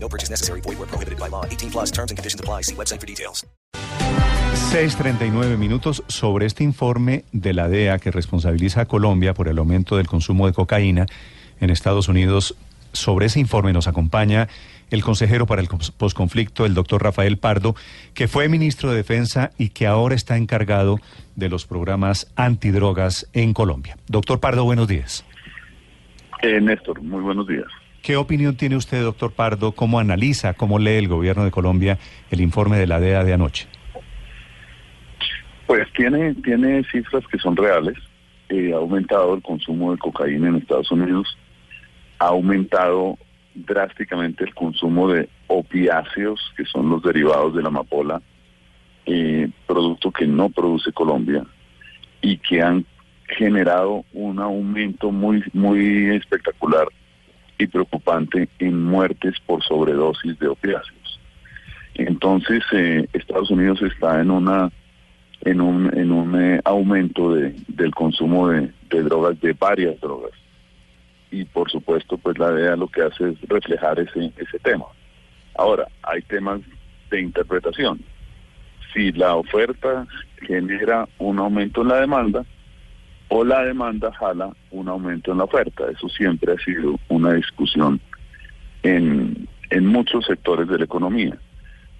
No purchase necessary. Void where prohibited by law. 18 plus terms and conditions apply. See website for details. 6.39 minutos sobre este informe de la DEA que responsabiliza a Colombia por el aumento del consumo de cocaína en Estados Unidos. Sobre ese informe nos acompaña el consejero para el posconflicto, el doctor Rafael Pardo, que fue ministro de Defensa y que ahora está encargado de los programas antidrogas en Colombia. Doctor Pardo, buenos días. Eh, Néstor, muy buenos días. ¿Qué opinión tiene usted, doctor Pardo? ¿Cómo analiza, cómo lee el gobierno de Colombia el informe de la DEA de anoche? Pues tiene, tiene cifras que son reales. Eh, ha aumentado el consumo de cocaína en Estados Unidos. Ha aumentado drásticamente el consumo de opiáceos, que son los derivados de la amapola, eh, producto que no produce Colombia y que han generado un aumento muy, muy espectacular y preocupante en muertes por sobredosis de opiáceos. Entonces, eh, Estados Unidos está en una en un en un eh, aumento de, del consumo de, drogas, de varias drogas. Y por supuesto, pues la DEA lo que hace es reflejar ese, ese tema. Ahora, hay temas de interpretación. Si la oferta genera un aumento en la demanda, o la demanda jala un aumento en la oferta. Eso siempre ha sido una discusión en, en muchos sectores de la economía.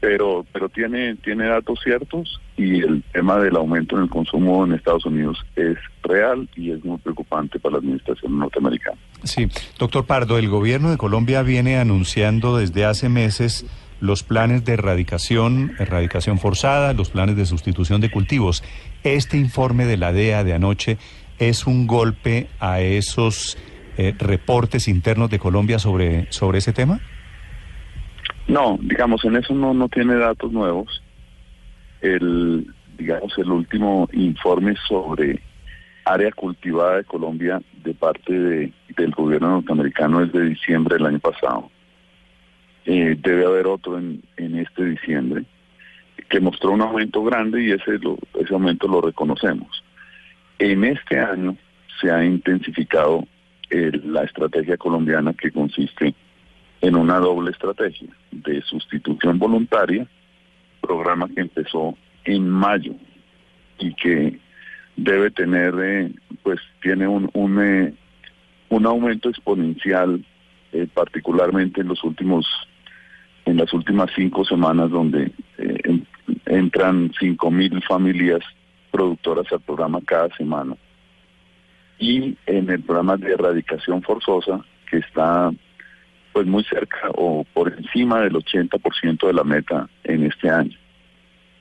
Pero, pero tiene, tiene datos ciertos y el tema del aumento en el consumo en Estados Unidos es real y es muy preocupante para la administración norteamericana. Sí, doctor Pardo, el gobierno de Colombia viene anunciando desde hace meses los planes de erradicación, erradicación forzada, los planes de sustitución de cultivos. Este informe de la DEA de anoche es un golpe a esos eh, reportes internos de Colombia sobre, sobre ese tema? No, digamos, en eso no, no tiene datos nuevos. El, digamos, el último informe sobre área cultivada de Colombia de parte de, del gobierno norteamericano es de diciembre del año pasado. Eh, debe haber otro en, en este diciembre que mostró un aumento grande y ese, lo, ese aumento lo reconocemos. En este año se ha intensificado eh, la estrategia colombiana que consiste en una doble estrategia de sustitución voluntaria, programa que empezó en mayo y que debe tener, eh, pues tiene un, un, eh, un aumento exponencial, eh, particularmente en los últimos, en las últimas cinco semanas donde en, entran cinco mil familias productoras al programa cada semana. Y en el programa de erradicación forzosa, que está pues muy cerca o por encima del 80% de la meta en este año.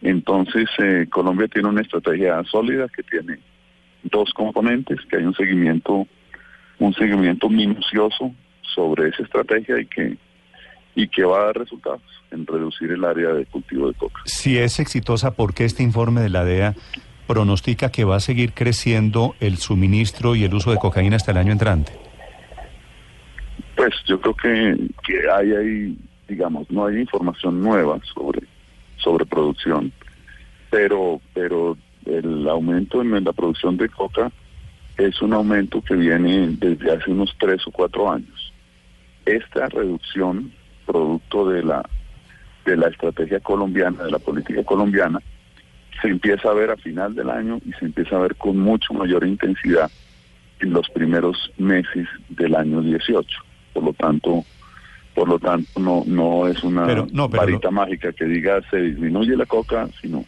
Entonces, eh, Colombia tiene una estrategia sólida que tiene dos componentes, que hay un seguimiento, un seguimiento minucioso sobre esa estrategia y que y que va a dar resultados en reducir el área de cultivo de coca. Si es exitosa, ¿por qué este informe de la DEA pronostica que va a seguir creciendo el suministro y el uso de cocaína hasta el año entrante? Pues yo creo que, que hay ahí, digamos, no hay información nueva sobre, sobre producción, pero, pero el aumento en la producción de coca es un aumento que viene desde hace unos tres o cuatro años. Esta reducción, producto de la, de la estrategia colombiana, de la política colombiana, se empieza a ver a final del año y se empieza a ver con mucho mayor intensidad en los primeros meses del año 18 por lo tanto por lo tanto no no es una varita mágica que diga se disminuye la coca sino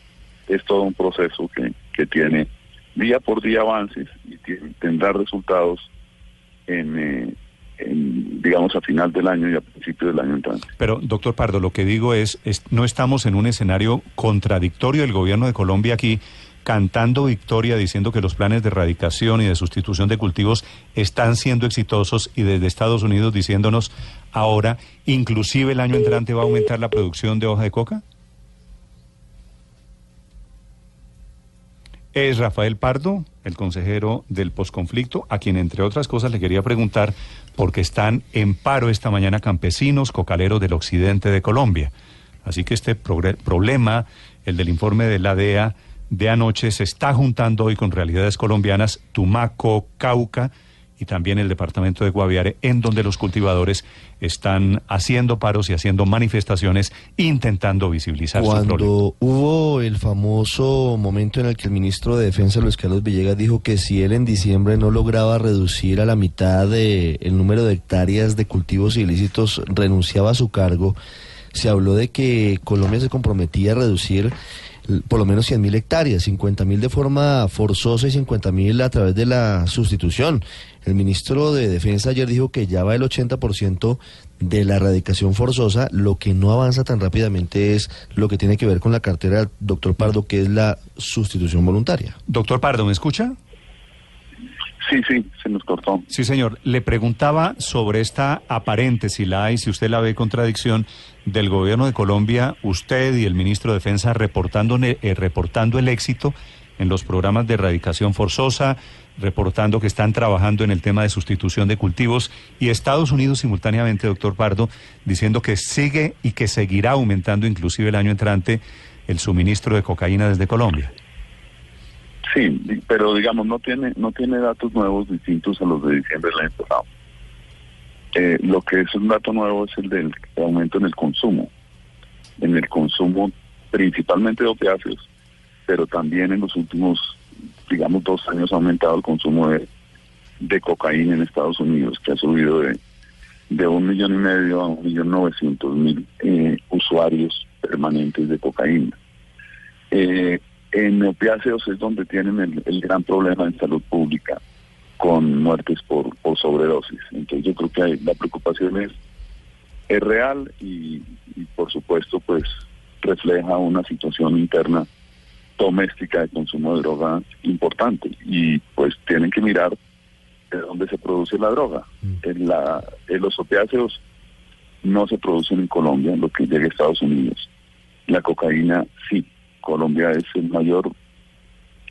es todo un proceso que, que tiene día por día avances y tendrá resultados en, eh, en, digamos, a final del año y a principios del año entrante. Pero, doctor Pardo, lo que digo es, es, no estamos en un escenario contradictorio el gobierno de Colombia aquí cantando victoria diciendo que los planes de erradicación y de sustitución de cultivos están siendo exitosos y desde Estados Unidos diciéndonos ahora, inclusive el año entrante va a aumentar la producción de hoja de coca? ¿Es Rafael Pardo? El consejero del posconflicto, a quien entre otras cosas le quería preguntar porque están en paro esta mañana campesinos cocaleros del occidente de Colombia. Así que este problema, el del informe de la DEA de anoche, se está juntando hoy con realidades colombianas, Tumaco, Cauca, y también el departamento de Guaviare, en donde los cultivadores están haciendo paros y haciendo manifestaciones intentando visibilizar Cuando su problema. hubo el famoso momento en el que el ministro de Defensa, Luis Carlos Villegas, dijo que si él en diciembre no lograba reducir a la mitad de el número de hectáreas de cultivos ilícitos, renunciaba a su cargo, se habló de que Colombia se comprometía a reducir por lo menos 100 mil hectáreas, 50 mil de forma forzosa y 50 mil a través de la sustitución. El ministro de Defensa ayer dijo que ya va el 80% de la erradicación forzosa. Lo que no avanza tan rápidamente es lo que tiene que ver con la cartera doctor Pardo, que es la sustitución voluntaria. Doctor Pardo, ¿me escucha? Sí, sí, se nos cortó. Sí, señor. Le preguntaba sobre esta aparente, si la hay, si usted la ve, contradicción del gobierno de Colombia, usted y el ministro de Defensa reportando, eh, reportando el éxito en los programas de erradicación forzosa, reportando que están trabajando en el tema de sustitución de cultivos y Estados Unidos simultáneamente, doctor Pardo, diciendo que sigue y que seguirá aumentando inclusive el año entrante el suministro de cocaína desde Colombia. Sí, pero digamos, no tiene, no tiene datos nuevos distintos a los de diciembre del año pasado. Eh, lo que es un dato nuevo es el del aumento en el consumo, en el consumo principalmente de opiáceos, pero también en los últimos, digamos, dos años ha aumentado el consumo de, cocaína en Estados Unidos, que ha subido de, de un millón y medio a un millón novecientos mil eh, usuarios permanentes de cocaína. Eh, en opiáceos es donde tienen el, gran problema en salud pública con muertes por, por sobredosis. Entonces yo creo que la preocupación es, es real y, por supuesto pues refleja una situación interna doméstica de consumo de droga importante y pues tienen que mirar de dónde se produce la droga. Mm. En, la, en los opiáceos no se producen en Colombia, lo que llega a Estados Unidos. La cocaína sí. Colombia es el mayor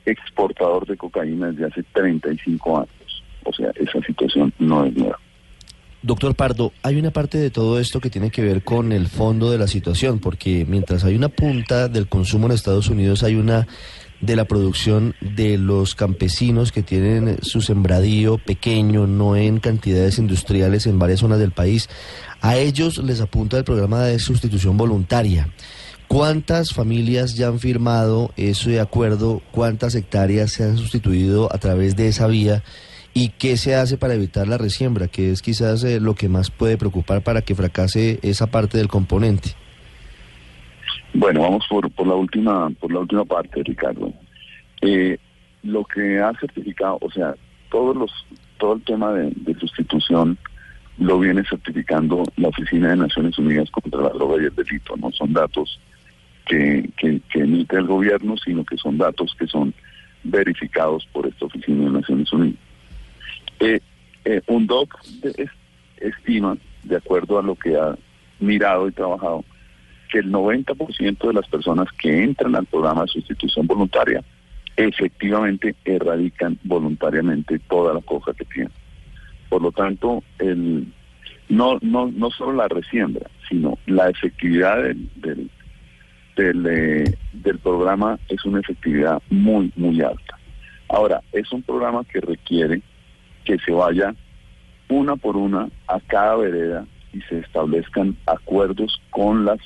exportador de cocaína desde hace 35 años. O sea, esa situación no es nueva. Doctor Pardo, hay una parte de todo esto que tiene que ver con el fondo de la situación, porque mientras hay una punta del consumo en Estados Unidos, hay una de la producción de los campesinos que tienen su sembradío pequeño, no en cantidades industriales en varias zonas del país. A ellos les apunta el programa de sustitución voluntaria. ¿Cuántas familias ya han firmado ese acuerdo? ¿Cuántas hectáreas se han sustituido a través de esa vía? ¿Y qué se hace para evitar la resiembra? Que es quizás eh, lo que más puede preocupar para que fracase esa parte del componente. Bueno, vamos por, por la última por la última parte, Ricardo. Eh, lo que ha certificado, o sea, todos los todo el tema de, de, sustitución lo viene certificando la Oficina de Naciones Unidas contra la Droga y el Delito, ¿no? Son datos que, emite el gobierno, sino que son datos que son verificados por esta oficina de Naciones Unidas. Eh, eh, un DOC estima, de acuerdo a lo que ha mirado y trabajado, que el 90% de las personas que entran al programa de sustitución voluntaria efectivamente erradican voluntariamente toda la coja que tienen. Por lo tanto, el, no, no, no solo la resiembra, sino la efectividad del, eh, del programa es una efectividad muy, muy alta. Ahora, es un programa que requiere que se vaya una por una a cada vereda y se establezcan acuerdos con las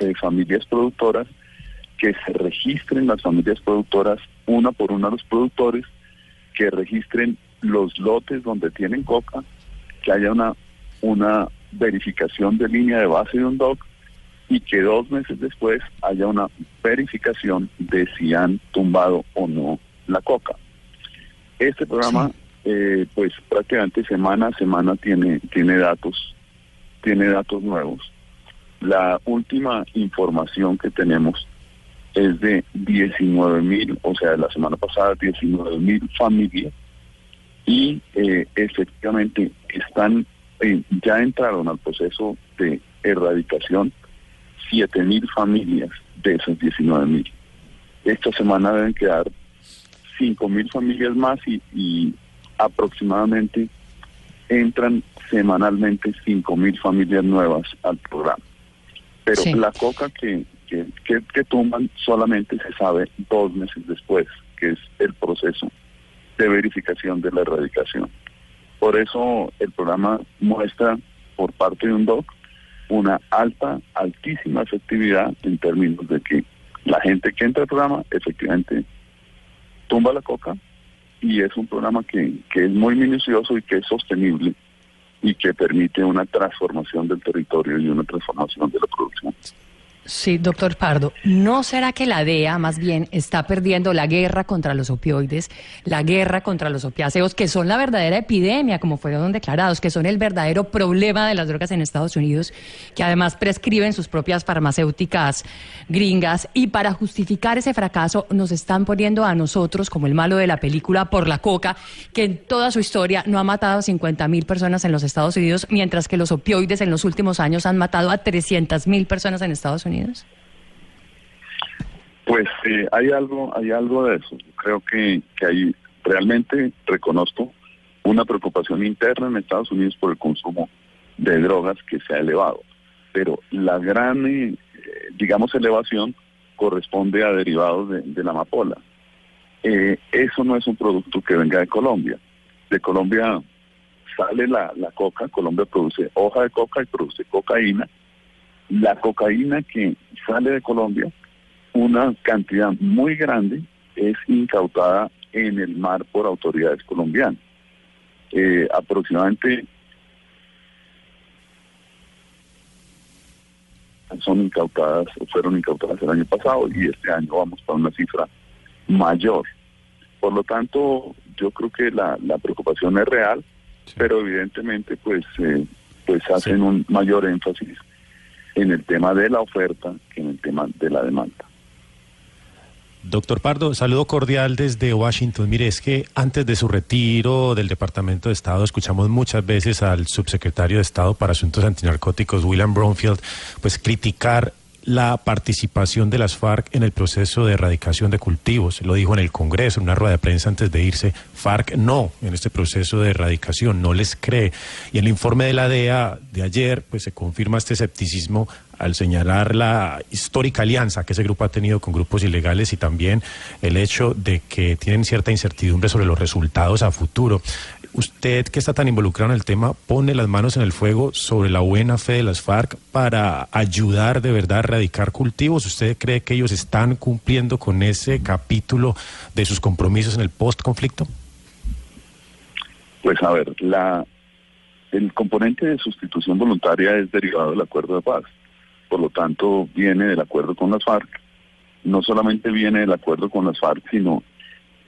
eh, familias productoras, que se registren las familias productoras una por una los productores, que registren los lotes donde tienen coca, que haya una, una verificación de línea de base de un DOC y que dos meses después haya una verificación de si han tumbado o no la coca. Este programa, eh, pues prácticamente semana a semana tiene, tiene datos, tiene datos nuevos. La última información que tenemos es de 19 mil, o sea, la semana pasada 19 mil familias y eh, efectivamente están, eh, ya entraron al proceso de erradicación mil familias de esas mil. Esta semana deben quedar 5.000 familias más y, y aproximadamente entran semanalmente 5.000 familias nuevas al programa. Pero Sí. la coca que, que, que, que tumban solamente se sabe dos meses después, que es el proceso de verificación de la erradicación. Por eso el programa muestra por parte de un DOC una alta, altísima efectividad en términos de que la gente que entra al programa efectivamente tumba la coca y es un programa que, que es muy minucioso y que es sostenible y que permite una transformación del territorio y una transformación de la producción. Sí, doctor Pardo, ¿no será que la DEA más bien está perdiendo la guerra contra los opioides, la guerra contra los opiáceos, que son la verdadera epidemia, como fueron declarados, que son el verdadero problema de las drogas en Estados Unidos, que además prescriben sus propias farmacéuticas gringas y para justificar ese fracaso nos están poniendo a nosotros como el malo de la película por la coca, que en toda su historia no ha matado a 50 mil personas en los Estados Unidos, mientras que los opioides en los últimos años han matado a 300 mil personas en Estados Unidos? Pues eh, hay algo, hay algo de eso. Creo que, que hay realmente reconozco una preocupación interna en Estados Unidos por el consumo de drogas que se ha elevado, pero la gran, eh, digamos, elevación corresponde a derivados de, de la amapola. Eh, eso no es un producto que venga de Colombia. De Colombia sale la, la coca, Colombia produce hoja de coca y produce cocaína. La cocaína que sale de Colombia una cantidad muy grande es incautada en el mar por autoridades colombianas. Eh, aproximadamente son incautadas o fueron incautadas el año pasado y este año vamos para una cifra mayor. Por lo tanto, yo creo que la, la preocupación es real, pero evidentemente pues eh, pues hacen un mayor énfasis en el tema de la oferta en el tema de la demanda. Doctor Pardo, saludo cordial desde Washington. Mire, es que antes de su retiro del Departamento de Estado escuchamos muchas veces al subsecretario de Estado para Asuntos Antinarcóticos, William Bromfield, pues criticar la participación de las FARC en el proceso de erradicación de cultivos. Lo dijo en el Congreso, en una rueda de prensa antes de irse. FARC no en este proceso de erradicación, no les cree. Y el informe de la DEA de ayer, pues se confirma este escepticismo al señalar la histórica alianza que ese grupo ha tenido con grupos ilegales y también el hecho de que tienen cierta incertidumbre sobre los resultados a futuro. Usted, que está tan involucrado en el tema, pone las manos en el fuego sobre la buena fe de las FARC para ayudar de verdad a erradicar cultivos. ¿Usted cree que ellos están cumpliendo con ese capítulo de sus compromisos en el post-conflicto? Pues a ver, la, el componente de sustitución voluntaria es derivado del acuerdo de paz. Por lo tanto, viene del acuerdo con las FARC. No solamente viene del acuerdo con las FARC, sino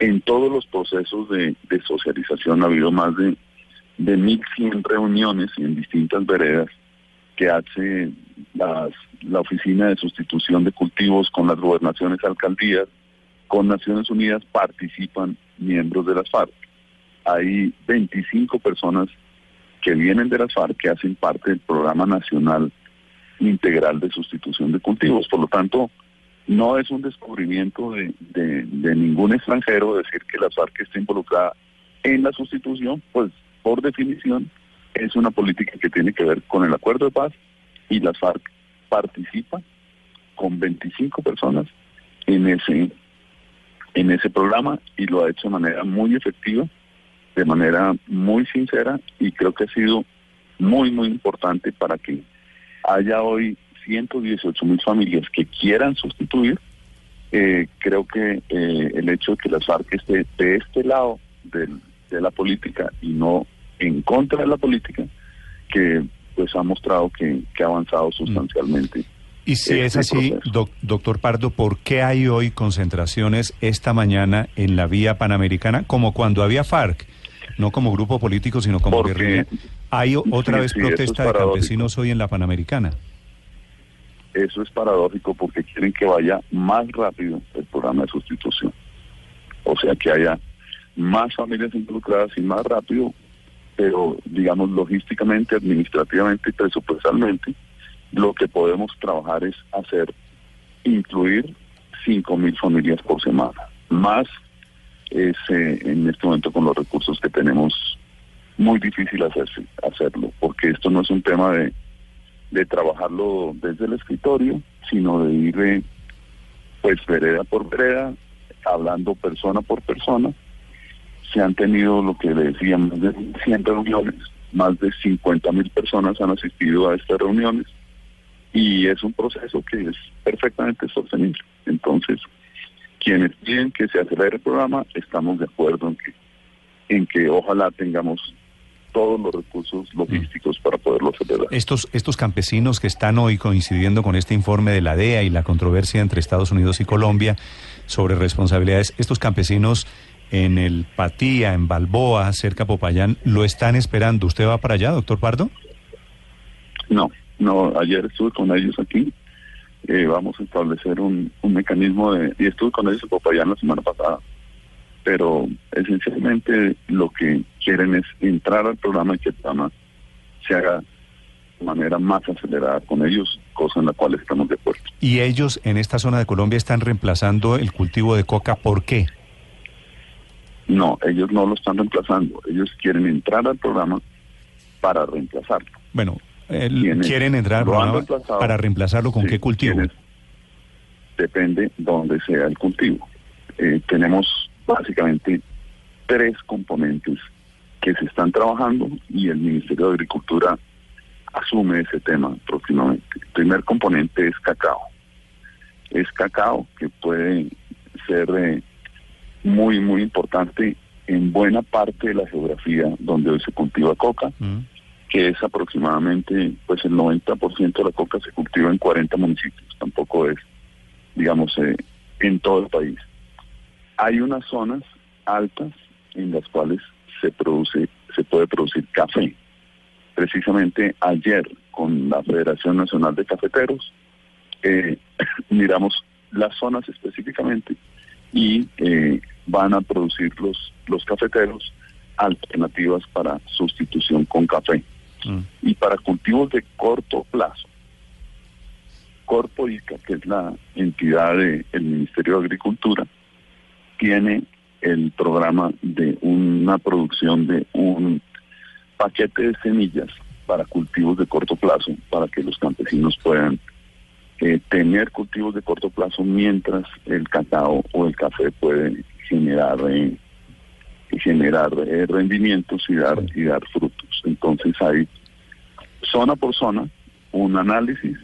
en todos los procesos de, de socialización ha habido más de, de 1.100 reuniones en distintas veredas que hace la Oficina de Sustitución de Cultivos con las gobernaciones, alcaldías, con Naciones Unidas participan miembros de las FARC. Hay 25 personas que vienen de las FARC que hacen parte del Programa Nacional Integral de Sustitución de Cultivos. Por lo tanto, no es un descubrimiento de, ningún extranjero decir que la FARC está involucrada en la sustitución, pues por definición es una política que tiene que ver con el acuerdo de paz y la FARC participa con 25 personas en ese en ese programa y lo ha hecho de manera muy efectiva, de manera muy sincera y creo que ha sido muy muy importante para que haya hoy 118 mil familias que quieran sustituir, eh, creo que eh, el hecho de que las FARC esté de este lado del, de la política y no en contra de la política, que pues ha mostrado que, que ha avanzado sustancialmente. Y si este es así, doc, doctor Pardo, ¿por qué hay hoy concentraciones esta mañana en la vía panamericana, como cuando había FARC? No como grupo político, sino como Porque, guerrilla. Hay otra sí, vez sí, protesta es de campesinos hoy en la panamericana. Eso es paradójico porque quieren que vaya más rápido el programa de sustitución. O sea, que haya más familias involucradas y más rápido, pero digamos logísticamente, administrativamente y presupuestalmente, lo que podemos trabajar es hacer, incluir 5 mil familias por semana, más es en este momento con los recursos que tenemos muy difícil hacerse, hacerlo, porque esto no es un tema de, de trabajarlo desde el escritorio, sino de ir eh, pues vereda por vereda, hablando persona por persona. Se han tenido lo que le decía, más de 100 reuniones, más de 50 mil personas han asistido a estas reuniones y es un proceso que es perfectamente sostenible. Entonces, quienes piden que se acelere el programa, estamos de acuerdo en que, en que ojalá tengamos todos los recursos logísticos para poderlo acelerar. Estos, estos campesinos que están hoy coincidiendo con este informe de la DEA y la controversia entre Estados Unidos y Colombia sobre responsabilidades, estos campesinos en el Patía, en Balboa, cerca de Popayán, lo están esperando. ¿Usted va para allá, doctor Pardo? No, no, ayer estuve con ellos aquí. Eh, vamos a establecer un, un mecanismo de... Y estuve con ellos en Popayán la semana pasada. Pero esencialmente lo que quieren es entrar al programa y que el programa se haga de manera más acelerada con ellos, cosa en la cual estamos de acuerdo. ¿Y ellos en esta zona de Colombia están reemplazando el cultivo de coca? ¿Por qué? No, ellos no lo están reemplazando. Ellos quieren entrar al programa para reemplazarlo. Bueno, Quienes quieren entrar al programa para reemplazarlo con Sí, qué cultivo. Depende donde sea el cultivo. Eh, tenemos básicamente tres componentes que se están trabajando y el Ministerio de Agricultura asume ese tema próximamente. El primer componente es cacao. Es cacao que puede ser eh, muy, muy importante en buena parte de la geografía donde hoy se cultiva coca Mm. que es aproximadamente, pues el 90% de la coca se cultiva en 40 municipios, tampoco es, digamos, eh, en todo el país. Hay unas zonas altas en las cuales se produce, se puede producir café. Precisamente ayer con la Federación Nacional de Cafeteros eh, miramos las zonas específicamente y eh, van a producir los, los cafeteros alternativas para sustitución con café Mm. y para cultivos de corto plazo. Corpo ICA, que es la entidad del Ministerio de Agricultura, tiene el programa de una producción de un paquete de semillas para cultivos de corto plazo, para que los campesinos puedan eh, tener cultivos de corto plazo mientras el cacao o el café puede generar eh, generar eh, rendimientos y dar y dar frutos. Entonces hay zona por zona un análisis.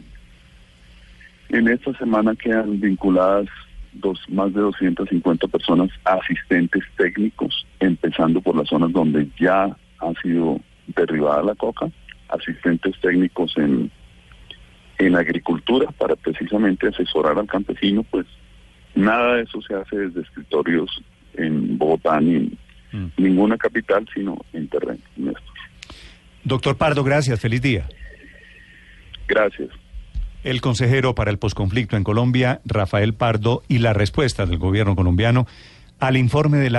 En esta semana quedan vinculadas dos, más de 250 personas asistentes técnicos, empezando por las zonas donde ya ha sido derribada la coca, asistentes técnicos en, en agricultura para precisamente asesorar al campesino, pues nada de eso se hace desde escritorios en Bogotá ni en Mm. ninguna capital, sino en terreno. Néstor. Doctor Pardo, gracias. Feliz día. Gracias. El consejero para el posconflicto en Colombia, Rafael Pardo, y la respuesta del gobierno colombiano al informe de la